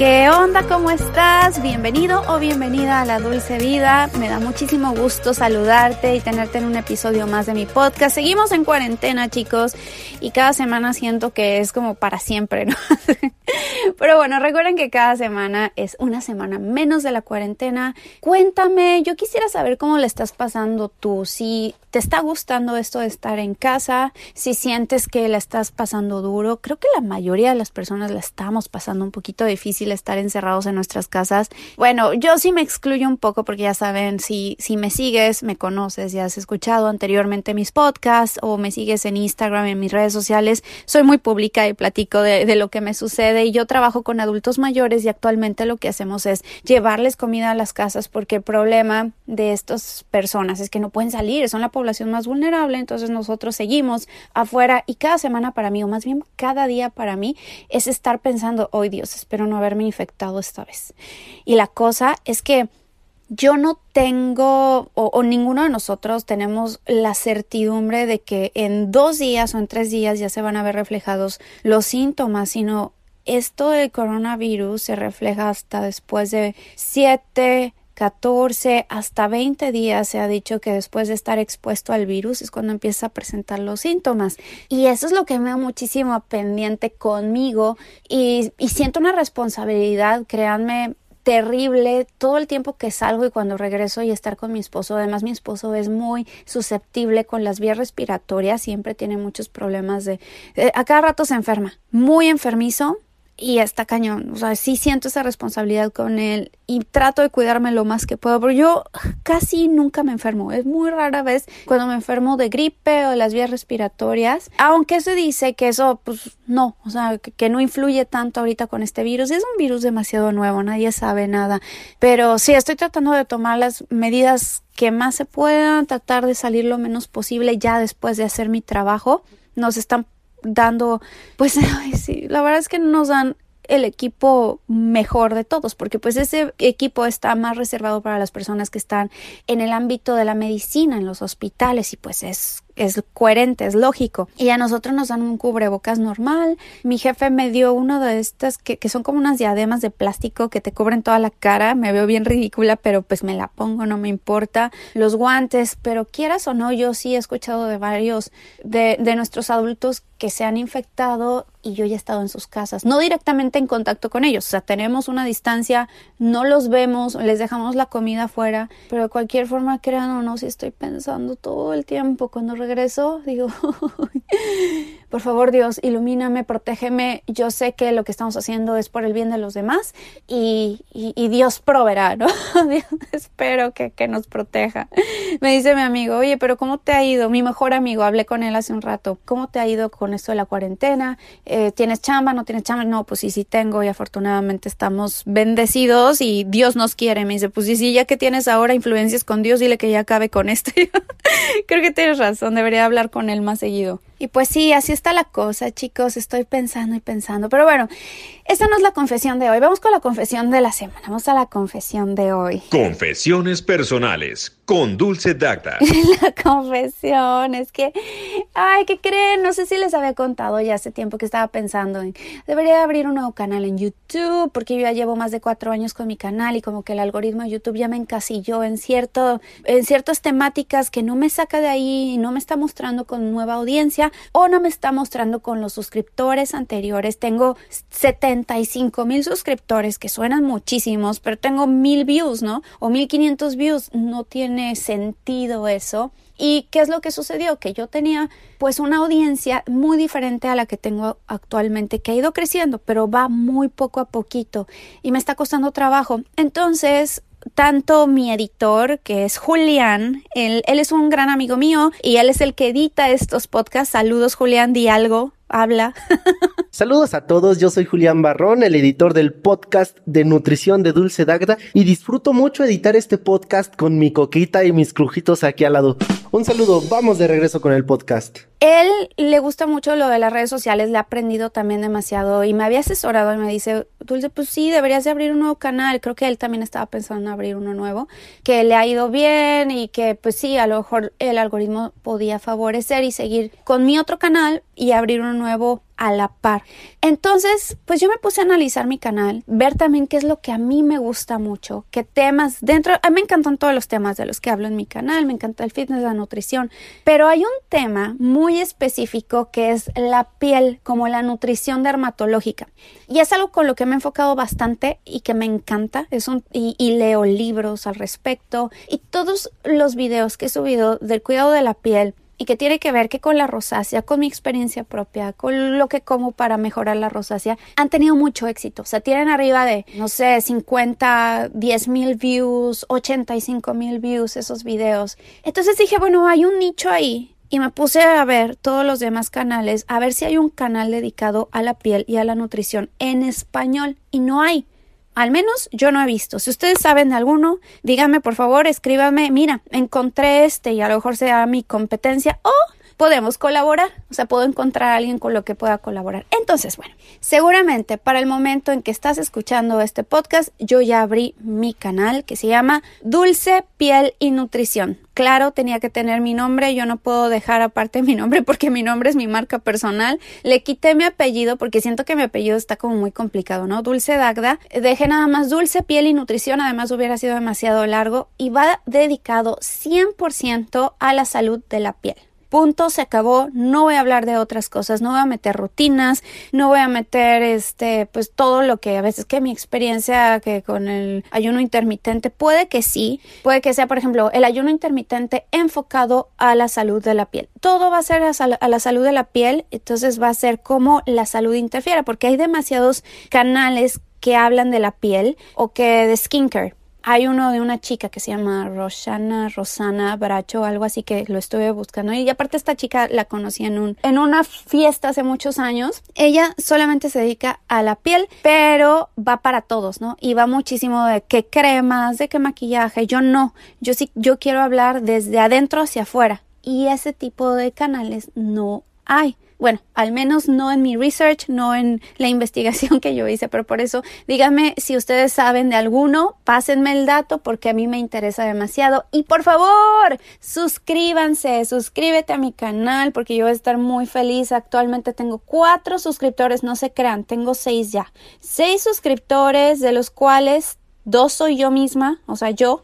¿Qué onda? ¿Cómo estás? Bienvenido o bienvenida a la Dulce Vida. Me da muchísimo gusto saludarte y tenerte en un episodio más de mi podcast. Seguimos en cuarentena, chicos, y cada semana siento que es como para siempre, ¿no? Pero bueno, recuerden que cada semana es una semana menos de la cuarentena. Cuéntame, yo quisiera saber cómo le estás pasando tú, si te está gustando esto de estar en casa, si sientes que la estás pasando duro. Creo que la mayoría de las personas la estamos pasando un poquito difícil estar encerrados en nuestras casas. Bueno, yo sí me excluyo un poco porque ya saben, si, si me sigues, me conoces, ya has escuchado anteriormente mis podcasts o me sigues en Instagram, en mis redes sociales, soy muy pública y platico de, de lo que me sucede y yo trabajo con adultos mayores y actualmente lo que hacemos es llevarles comida a las casas porque el problema de estas personas es que no pueden salir, son la población más vulnerable, entonces nosotros seguimos afuera y cada semana para mí, o más bien cada día para mí, es estar pensando, hoy Dios, espero no haberme infectado esta vez. Y la cosa es que yo no tengo o, o, ninguno de nosotros tenemos la certidumbre de que en dos días o en tres días ya se van a ver reflejados los síntomas, sino esto del coronavirus se refleja hasta después de 7, 14, hasta 20 días se ha dicho que después de estar expuesto al virus es cuando empieza a presentar los síntomas. Y eso es lo que me da muchísimo pendiente conmigo y, siento una responsabilidad, créanme, terrible todo el tiempo que salgo y cuando regreso y estar con mi esposo. Además, mi esposo es muy susceptible con las vías respiratorias, siempre tiene muchos problemas de... de a cada rato se enferma, muy enfermizo y está cañón. O sea, sí siento esa responsabilidad con él y trato de cuidarme lo más que puedo, pero yo casi nunca me enfermo. Es muy rara vez cuando me enfermo de gripe o de las vías respiratorias, aunque se dice que eso, pues no, o sea, que, no influye tanto ahorita con este virus. Es un virus demasiado nuevo, nadie sabe nada. Pero sí, estoy tratando de tomar las medidas que más se puedan, tratar de salir lo menos posible ya después de hacer mi trabajo. Nos están dando, pues, ay, sí, la verdad es que nos dan el equipo mejor de todos, porque pues ese equipo está más reservado para las personas que están en el ámbito de la medicina, en los hospitales, y pues es es coherente, es lógico. Y a nosotros nos dan un cubrebocas normal. Mi jefe me dio uno de estas que, que, son como unas diademas de plástico que te cubren toda la cara. Me veo bien ridícula, pero pues me la pongo, no me importa. Los guantes, pero quieras o no, yo sí he escuchado de varios de, de nuestros adultos que se han infectado y yo ya he estado en sus casas, no directamente en contacto con ellos, o sea, tenemos una distancia, no los vemos, les dejamos la comida afuera, pero de cualquier forma, crean o no, si estoy pensando todo el tiempo cuando regreso, digo, por favor Dios, ilumíname, protégeme, yo sé que lo que estamos haciendo es por el bien de los demás y, Dios proveerá, ¿no? Dios, espero que, que nos proteja. Me dice mi amigo, oye, pero ¿cómo te ha ido? Mi mejor amigo, hablé con él hace un rato, ¿cómo te ha ido con esto de la cuarentena? Eh, ¿Tienes chamba? ¿No tienes chamba? No, pues sí, sí tengo y afortunadamente estamos bendecidos y Dios nos quiere. Me dice, pues sí, sí, ya que tienes ahora influencias con Dios, dile que ya acabe con esto. Creo que tienes razón, debería hablar con él más seguido. Y pues sí, así está la cosa, chicos. Estoy pensando y pensando. Pero bueno, esta no es la confesión de hoy. Vamos con la confesión de la semana. Vamos a la confesión de hoy. Confesiones personales con Dulce Dacta. la confesión es que, ay, ¿qué creen? No sé si les había contado ya hace tiempo que estaba pensando en, debería abrir un nuevo canal en YouTube porque yo ya llevo más de cuatro años con mi canal y como que el algoritmo de YouTube ya me encasilló en cierto, en ciertas temáticas que no me saca de ahí y no me está mostrando con nueva audiencia o no me está mostrando con los suscriptores anteriores. Tengo 75 mil suscriptores que suenan muchísimos, pero tengo mil views, ¿no? O 1500 views. No tiene sentido eso. ¿Y qué es lo que sucedió? Que yo tenía pues una audiencia muy diferente a la que tengo actualmente, que ha ido creciendo, pero va muy poco a poquito y me está costando trabajo. Entonces, tanto mi editor, que es Julián, él, él, es un gran amigo mío y él es el que edita estos podcasts. Saludos, Julián, di algo, habla. Saludos a todos, yo soy Julián Barrón, el editor del podcast de nutrición de Dulce Dagda y disfruto mucho editar este podcast con mi coquita y mis crujitos aquí al lado. Un saludo, vamos de regreso con el podcast. Él le gusta mucho lo de las redes sociales, le ha aprendido también demasiado y me había asesorado y me dice, Dulce, pues sí, deberías de abrir un nuevo canal. Creo que él también estaba pensando en abrir uno nuevo, que le ha ido bien y que pues sí, a lo mejor el algoritmo podía favorecer y seguir con mi otro canal y abrir uno nuevo a la par. Entonces, pues yo me puse a analizar mi canal, ver también qué es lo que a mí me gusta mucho, qué temas dentro, a mí me encantan todos los temas de los que hablo en mi canal, me encanta el fitness, la nutrición, pero hay un tema muy específico que es la piel, como la nutrición dermatológica. Y es algo con lo que me he enfocado bastante y que me encanta, es un, y, y leo libros al respecto y todos los videos que he subido del cuidado de la piel, y que tiene que ver que con la rosácea, con mi experiencia propia, con lo que como para mejorar la rosácea, han tenido mucho éxito. O sea, tienen arriba de, no sé, 50, 10 mil views, 85 mil views esos videos. Entonces dije, bueno, hay un nicho ahí. Y me puse a ver todos los demás canales, a ver si hay un canal dedicado a la piel y a la nutrición en español. Y no hay. Al menos yo no he visto. Si ustedes saben de alguno, díganme por favor, escríbame, mira, encontré este y a lo mejor sea mi competencia o podemos colaborar, o sea, puedo encontrar a alguien con lo que pueda colaborar. Entonces, bueno, seguramente para el momento en que estás escuchando este podcast, yo ya abrí mi canal que se llama Dulce Piel y Nutrición. Claro, tenía que tener mi nombre, yo no puedo dejar aparte mi nombre porque mi nombre es mi marca personal. Le quité mi apellido porque siento que mi apellido está como muy complicado, ¿no? Dulce Dagda. Dejé nada más Dulce Piel y Nutrición, además hubiera sido demasiado largo y va dedicado 100% a la salud de la piel punto, se acabó, no voy a hablar de otras cosas, no voy a meter rutinas, no voy a meter este, pues todo lo que a veces que mi experiencia que con el ayuno intermitente puede que sí, puede que sea, por ejemplo, el ayuno intermitente enfocado a la salud de la piel. Todo va a ser a, la salud de la piel, entonces va a ser como la salud interfiere, porque hay demasiados canales que hablan de la piel o que de skincare hay uno de una chica que se llama Rosana, Rosana Bracho, algo así que lo estuve buscando. Y aparte esta chica la conocí en, un, en una fiesta hace muchos años. Ella solamente se dedica a la piel, pero va para todos, ¿no? Y va muchísimo de qué cremas, de qué maquillaje. Yo no, yo sí, yo quiero hablar desde adentro hacia afuera. Y ese tipo de canales no hay. Bueno, al menos no en mi research, no en la investigación que yo hice, pero por eso díganme si ustedes saben de alguno, pásenme el dato porque a mí me interesa demasiado. Y por favor, suscríbanse, suscríbete a mi canal porque yo voy a estar muy feliz. Actualmente tengo cuatro suscriptores, no se crean, tengo seis ya. Seis suscriptores de los cuales dos soy yo misma, o sea, yo,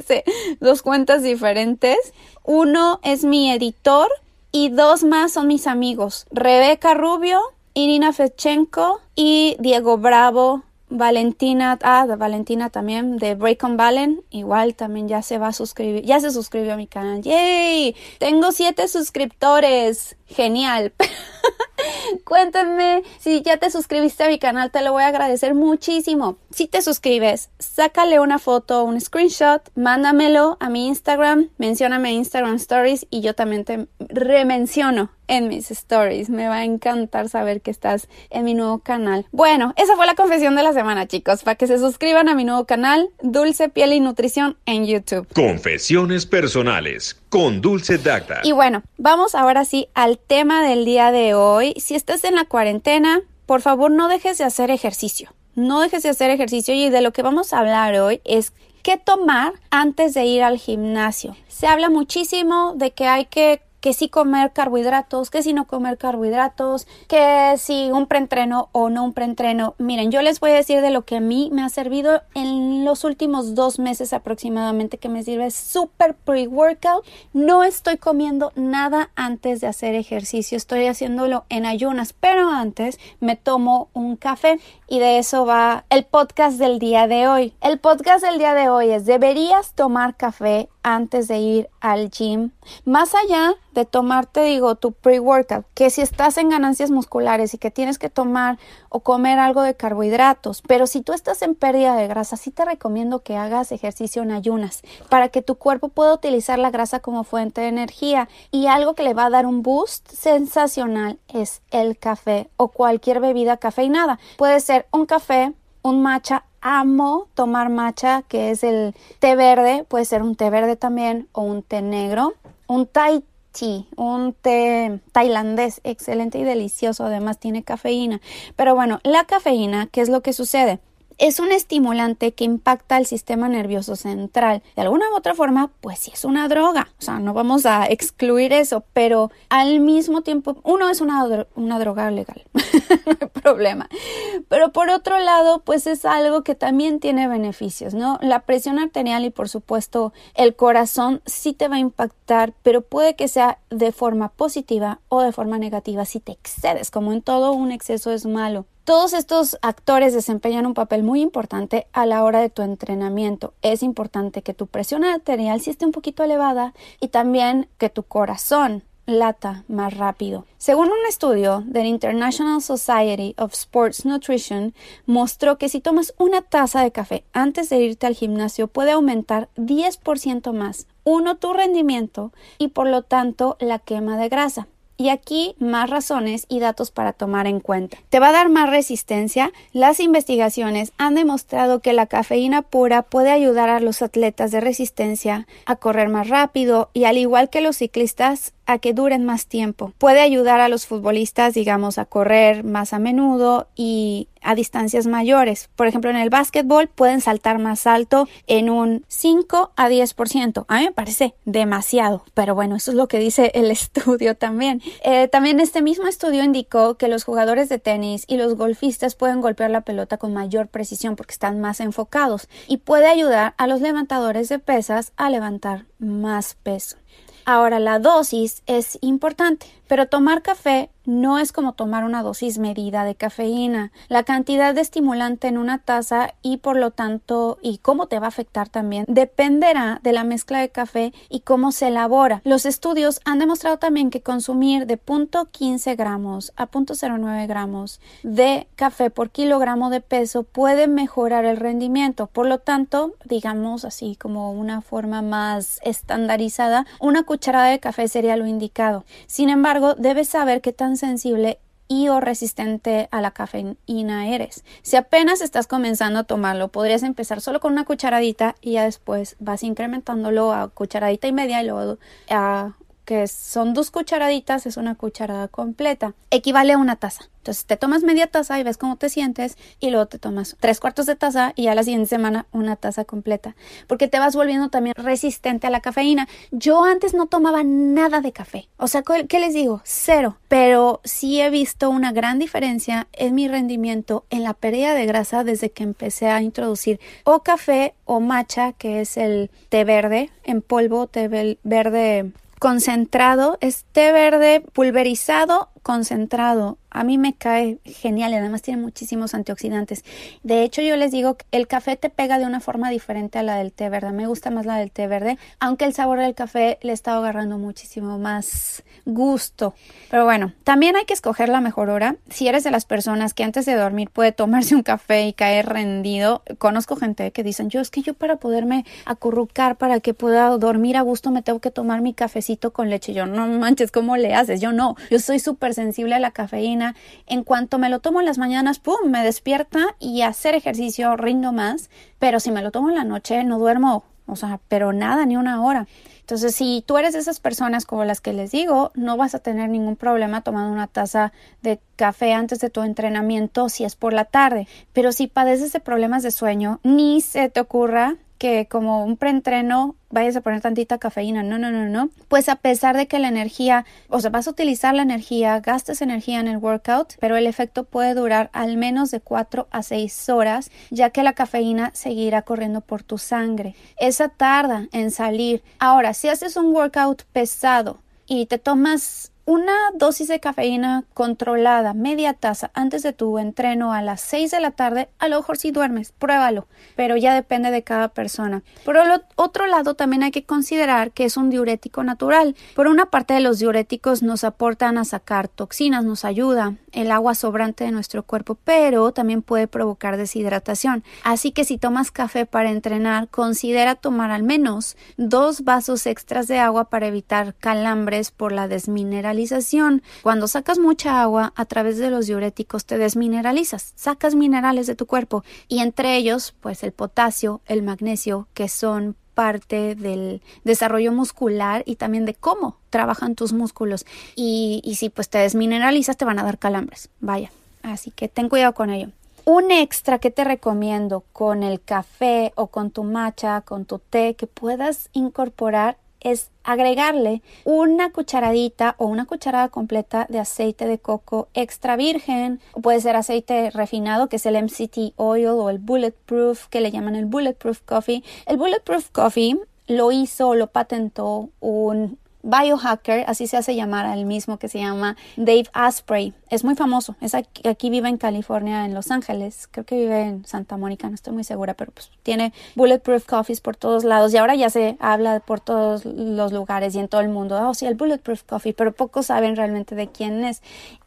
dos cuentas diferentes. Uno es mi editor, y dos más son mis amigos, Rebeca Rubio, Irina Fechenko y Diego Bravo, Valentina, ah, Valentina también, de Break on Valen, igual también ya se va a suscribir, ya se suscribió a mi canal, ¡yay! Tengo siete suscriptores, genial. Cuéntame si ya te suscribiste a mi canal, te lo voy a agradecer muchísimo. Si te suscribes, sácale una foto, un screenshot, mándamelo a mi Instagram, mencióname Instagram Stories y yo también te remenciono en mis stories. Me va a encantar saber que estás en mi nuevo canal. Bueno, esa fue la confesión de la semana, chicos, para que se suscriban a mi nuevo canal, Dulce Piel y Nutrición en YouTube. Confesiones personales con Dulce Dacta. Y bueno, vamos ahora sí al tema del día de hoy. Si estás en la cuarentena, por favor no dejes de hacer ejercicio. No dejes de hacer ejercicio y de lo que vamos a hablar hoy es qué tomar antes de ir al gimnasio. Se habla muchísimo de que hay que que si comer carbohidratos, que si no comer carbohidratos, que si un preentreno o no un preentreno. Miren, yo les voy a decir de lo que a mí me ha servido en los últimos dos meses aproximadamente que me sirve súper pre-workout. No estoy comiendo nada antes de hacer ejercicio, estoy haciéndolo en ayunas, pero antes me tomo un café y de eso va el podcast del día de hoy. El podcast del día de hoy es ¿deberías tomar café antes de ir al gym? Más allá de tomarte, digo, tu pre-workout, que si estás en ganancias musculares y que tienes que tomar o comer algo de carbohidratos, pero si tú estás en pérdida de grasa, sí te recomiendo que hagas ejercicio en ayunas para que tu cuerpo pueda utilizar la grasa como fuente de energía. Y algo que le va a dar un boost sensacional es el café o cualquier bebida cafeinada. Puede ser un café, un matcha, amo tomar matcha, que es el té verde, puede ser un té verde también o un té negro, un Thai tea, un té tailandés excelente y delicioso, además tiene cafeína. Pero bueno, la cafeína, ¿qué es lo que sucede? Es un estimulante que impacta el sistema nervioso central. De alguna u otra forma, pues sí es una droga. O sea, no vamos a excluir eso, pero al mismo tiempo, uno es una, una droga legal, no hay problema. Pero por otro lado, pues es algo que también tiene beneficios, ¿no? La presión arterial y por supuesto el corazón sí te va a impactar, pero puede que sea de forma positiva o de forma negativa si te excedes. Como en todo, un exceso es malo. Todos estos actores desempeñan un papel muy importante a la hora de tu entrenamiento. Es importante que tu presión arterial sí esté un poquito elevada y también que tu corazón lata más rápido. Según un estudio del International Society of Sports Nutrition, mostró que si tomas una taza de café antes de irte al gimnasio puede aumentar 10% más, uno, tu rendimiento y por lo tanto la quema de grasa. Y aquí más razones y datos para tomar en cuenta. Te va a dar más resistencia. Las investigaciones han demostrado que la cafeína pura puede ayudar a los atletas de resistencia a correr más rápido y al igual que los ciclistas a que duren más tiempo. Puede ayudar a los futbolistas, digamos, a correr más a menudo y a distancias mayores. Por ejemplo, en el básquetbol pueden saltar más alto en un 5 a 10%. A mí me parece demasiado, pero bueno, eso es lo que dice el estudio también. Eh, también este mismo estudio indicó que los jugadores de tenis y los golfistas pueden golpear la pelota con mayor precisión porque están más enfocados y puede ayudar a los levantadores de pesas a levantar más peso. Ahora, la dosis es importante, pero tomar café no es como tomar una dosis medida de cafeína. La cantidad de estimulante en una taza y por lo tanto y cómo te va a afectar también dependerá de la mezcla de café y cómo se elabora. Los estudios han demostrado también que consumir de 0.15 gramos a 0.09 gramos de café por kilogramo de peso puede mejorar el rendimiento. Por lo tanto, digamos así como una forma más estandarizada, una cucharada de café sería lo indicado. Sin embargo, debes saber que tan sensible y o resistente a la cafeína eres. Si apenas estás comenzando a tomarlo, podrías empezar solo con una cucharadita y ya después vas incrementándolo a cucharadita y media y luego a que son dos cucharaditas, es una cucharada completa. Equivale a una taza. Entonces te tomas media taza y ves cómo te sientes y luego te tomas tres cuartos de taza y a la siguiente semana una taza completa. Porque te vas volviendo también resistente a la cafeína. Yo antes no tomaba nada de café. O sea, ¿qué les digo? Cero. Pero sí he visto una gran diferencia en mi rendimiento en la pérdida de grasa desde que empecé a introducir o café o matcha, que es el té verde en polvo, té verde concentrado, es té verde pulverizado concentrado. A mí me cae genial y además tiene muchísimos antioxidantes. De hecho, yo les digo que el café te pega de una forma diferente a la del té verde. Me gusta más la del té verde, aunque el sabor del café le está agarrando muchísimo más gusto. Pero bueno, también hay que escoger la mejor hora. Si eres de las personas que antes de dormir puede tomarse un café y caer rendido, conozco gente que dicen, yo es que yo para poderme acurrucar, para que pueda dormir a gusto, me tengo que tomar mi cafecito con leche. Yo no manches, ¿cómo le haces? Yo no, yo soy súper sensible a la cafeína. En cuanto me lo tomo en las mañanas, ¡pum! me despierta y hacer ejercicio rindo más. Pero si me lo tomo en la noche, no duermo, o sea, pero nada, ni una hora. Entonces, si tú eres de esas personas como las que les digo, no vas a tener ningún problema tomando una taza de café antes de tu entrenamiento si es por la tarde. Pero si padeces de problemas de sueño, ni se te ocurra que como un preentreno vayas a poner tantita cafeína, no, no, no, no. Pues a pesar de que la energía, o sea, vas a utilizar la energía, gastes energía en el workout, pero el efecto puede durar al menos de 4 a 6 horas, ya que la cafeína seguirá corriendo por tu sangre. Esa tarda en salir. Ahora, si haces un workout pesado y te tomas una dosis de cafeína controlada, media taza, antes de tu entreno a las 6 de la tarde, a lo mejor si duermes, pruébalo, pero ya depende de cada persona. Por otro lado, también hay que considerar que es un diurético natural. Por una parte, de los diuréticos nos aportan a sacar toxinas, nos ayuda el agua sobrante de nuestro cuerpo, pero también puede provocar deshidratación. Así que si tomas café para entrenar, considera tomar al menos dos vasos extras de agua para evitar calambres por la desmineralización cuando sacas mucha agua a través de los diuréticos te desmineralizas, sacas minerales de tu cuerpo y entre ellos pues el potasio, el magnesio que son parte del desarrollo muscular y también de cómo trabajan tus músculos. Y, y si pues te desmineralizas te van a dar calambres. Vaya, así que ten cuidado con ello. Un extra que te recomiendo con el café o con tu matcha, con tu té, que puedas incorporar es agregarle una cucharadita o una cucharada completa de aceite de coco extra virgen, puede ser aceite refinado, que es el MCT oil o el bulletproof, que le llaman el bulletproof coffee. El bulletproof coffee lo hizo, lo patentó un biohacker, así se hace llamar al mismo que se llama Dave Asprey. Es muy famoso, es aquí, vive en California, en Los Ángeles, creo que vive en Santa Mónica, no estoy muy segura, pero pues tiene bulletproof coffees por todos lados y ahora ya se habla por todos los lugares y en todo el mundo, oh sí, el bulletproof coffee, pero pocos saben realmente de quién es.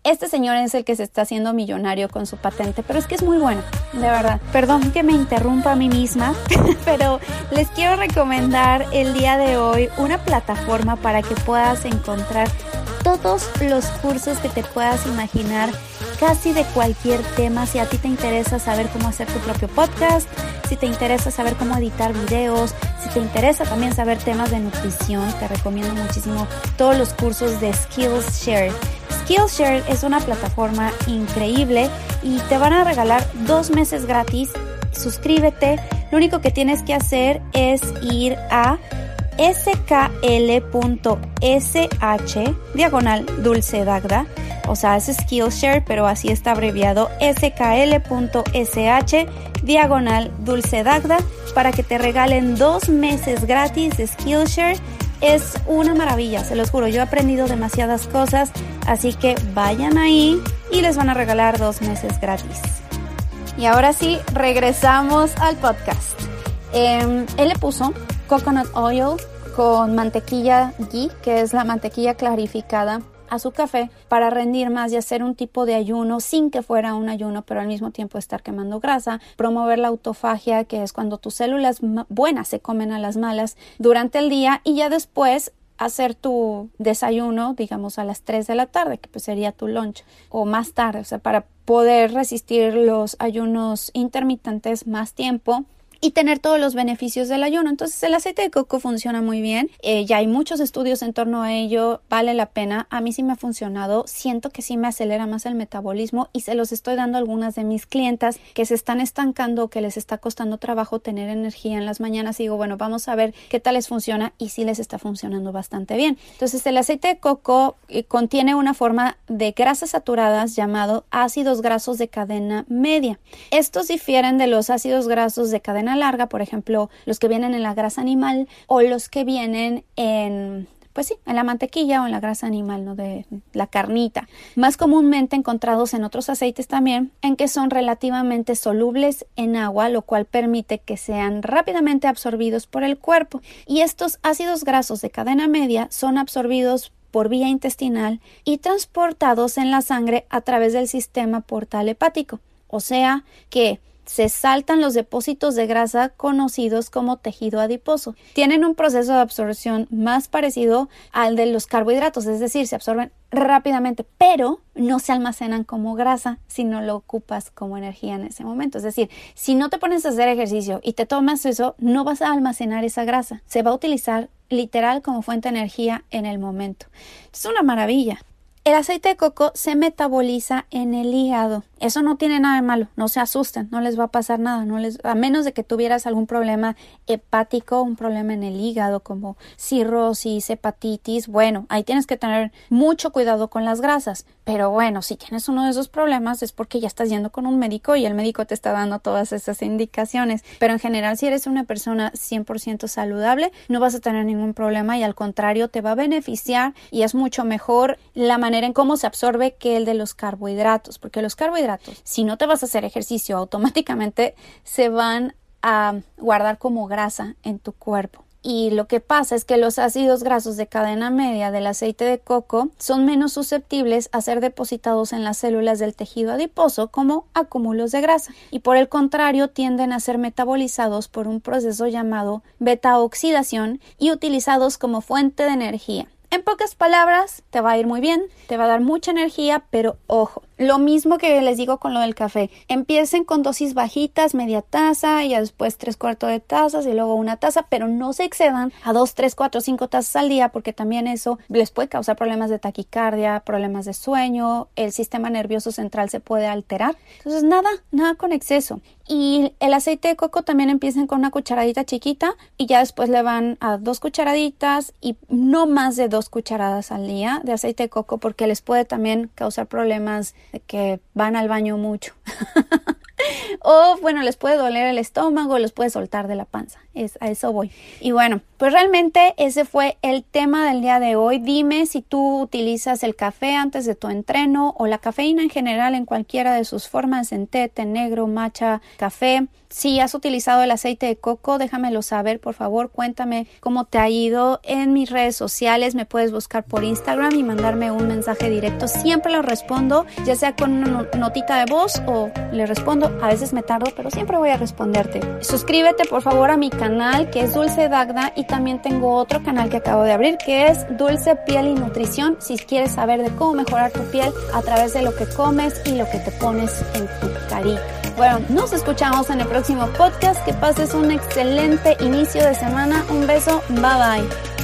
Este señor es el que se está haciendo millonario con su patente, pero es que es muy bueno, de verdad. Perdón que me interrumpa a mí misma, pero les quiero recomendar el día de hoy una plataforma para que puedas encontrar todos los cursos que te puedas imaginar, casi de cualquier tema. Si a ti te interesa saber cómo hacer tu propio podcast, si te interesa saber cómo editar videos, si te interesa también saber temas de nutrición, te recomiendo muchísimo todos los cursos de Skillshare. Skillshare es una plataforma increíble y te van a regalar dos meses gratis. Suscríbete. Lo único que tienes que hacer es ir a skl.sh diagonal dulce dagda, o sea, es Skillshare, pero así está abreviado skl.sh diagonal dulce dagda para que te regalen dos meses gratis de Skillshare. Es una maravilla, se los juro, yo he aprendido demasiadas cosas, así que vayan ahí y les van a regalar dos meses gratis. Y ahora sí, regresamos al podcast. Em, él le puso coconut oil con mantequilla ghee, que es la mantequilla clarificada a su café para rendir más y hacer un tipo de ayuno sin que fuera un ayuno, pero al mismo tiempo estar quemando grasa, promover la autofagia, que es cuando tus células buenas se comen a las malas durante el día y ya después hacer tu desayuno, digamos, a las 3 de la tarde, que pues sería tu lunch, o más tarde, o sea, para poder resistir los ayunos intermitentes más tiempo y tener todos los beneficios del ayuno. Entonces el aceite de coco funciona muy bien, eh, ya hay muchos estudios en torno a ello, vale la pena, a mí sí me ha funcionado, siento que sí me acelera más el metabolismo y se los estoy dando a algunas de mis clientas que se están estancando, que les está costando trabajo tener energía en las mañanas y digo, bueno, vamos a ver qué tal les funciona y sí les está funcionando bastante bien. Entonces el aceite de coco eh, contiene una forma de grasas saturadas llamado ácidos grasos de cadena media. Estos difieren de los ácidos grasos de cadena larga, por ejemplo, los que vienen en la grasa animal o los que vienen en pues sí, en la mantequilla o en la grasa animal, ¿no? De la carnita. Más comúnmente encontrados en otros aceites también, en que son relativamente solubles en agua, lo cual permite que sean rápidamente absorbidos por el cuerpo. Y estos ácidos grasos de cadena media son absorbidos por vía intestinal y transportados en la sangre a través del sistema portal hepático. O sea que se saltan los depósitos de grasa conocidos como tejido adiposo. Tienen un proceso de absorción más parecido al de los carbohidratos, es decir, se absorben rápidamente, pero no se almacenan como grasa si no lo ocupas como energía en ese momento. Es decir, si no te pones a hacer ejercicio y te tomas eso, no vas a almacenar esa grasa. Se va a utilizar literal como fuente de energía en el momento. Es una maravilla. El aceite de coco se metaboliza en el hígado. Eso no tiene nada de malo, no se asusten, no les va a pasar nada, no les, a menos de que tuvieras algún problema hepático, un problema en el hígado como cirrosis, hepatitis, bueno, ahí tienes que tener mucho cuidado con las grasas, pero bueno, si tienes uno de esos problemas es porque ya estás yendo con un médico y el médico te está dando todas esas indicaciones, pero en general si eres una persona 100% saludable, no vas a tener ningún problema y al contrario te va a beneficiar y es mucho mejor la manera en cómo se absorbe que el de los carbohidratos, porque los carbohidratos si no te vas a hacer ejercicio, automáticamente se van a guardar como grasa en tu cuerpo. Y lo que pasa es que los ácidos grasos de cadena media del aceite de coco son menos susceptibles a ser depositados en las células del tejido adiposo como acúmulos de grasa y por el contrario tienden a ser metabolizados por un proceso llamado beta-oxidación y utilizados como fuente de energía. En pocas palabras, te va a ir muy bien, te va a dar mucha energía, pero ojo, Lo mismo que les digo con lo del café. Empiecen con dosis bajitas, media taza, y después tres cuartos de tazas y luego una taza, pero no se excedan a dos, tres, cuatro, cinco tazas al día porque también eso les puede causar problemas de taquicardia, problemas de sueño, el sistema nervioso central se puede alterar. Entonces, nada, nada con exceso. Y el aceite de coco también empiecen con una cucharadita chiquita y ya después le van a dos cucharaditas y no más de dos cucharadas al día de aceite de coco porque les puede también causar problemas que van al baño mucho. o bueno, les puede doler el estómago, les puede soltar de la panza. Es, a eso voy. Y bueno, pues realmente ese fue el tema del día de hoy. Dime si tú utilizas el café antes de tu entreno o la cafeína en general en cualquiera de sus formas, en té, té negro, matcha, café. Si has utilizado el aceite de coco, déjamelo saber, por favor. Cuéntame cómo te ha ido en mis redes sociales. Me puedes buscar por Instagram y mandarme un mensaje directo. Siempre lo respondo, ya sea con una notita de voz o le respondo. A veces me tardo, pero siempre voy a responderte. Suscríbete, por favor, a mi canal que es Dulce Dagda y también tengo otro canal que acabo de abrir que es Dulce Piel y Nutrición. Si quieres saber de cómo mejorar tu piel a través de lo que comes y lo que te pones en tu carita. Bueno, nos escuchamos en el próximo podcast. Que pases un excelente inicio de semana. Un beso. Bye bye.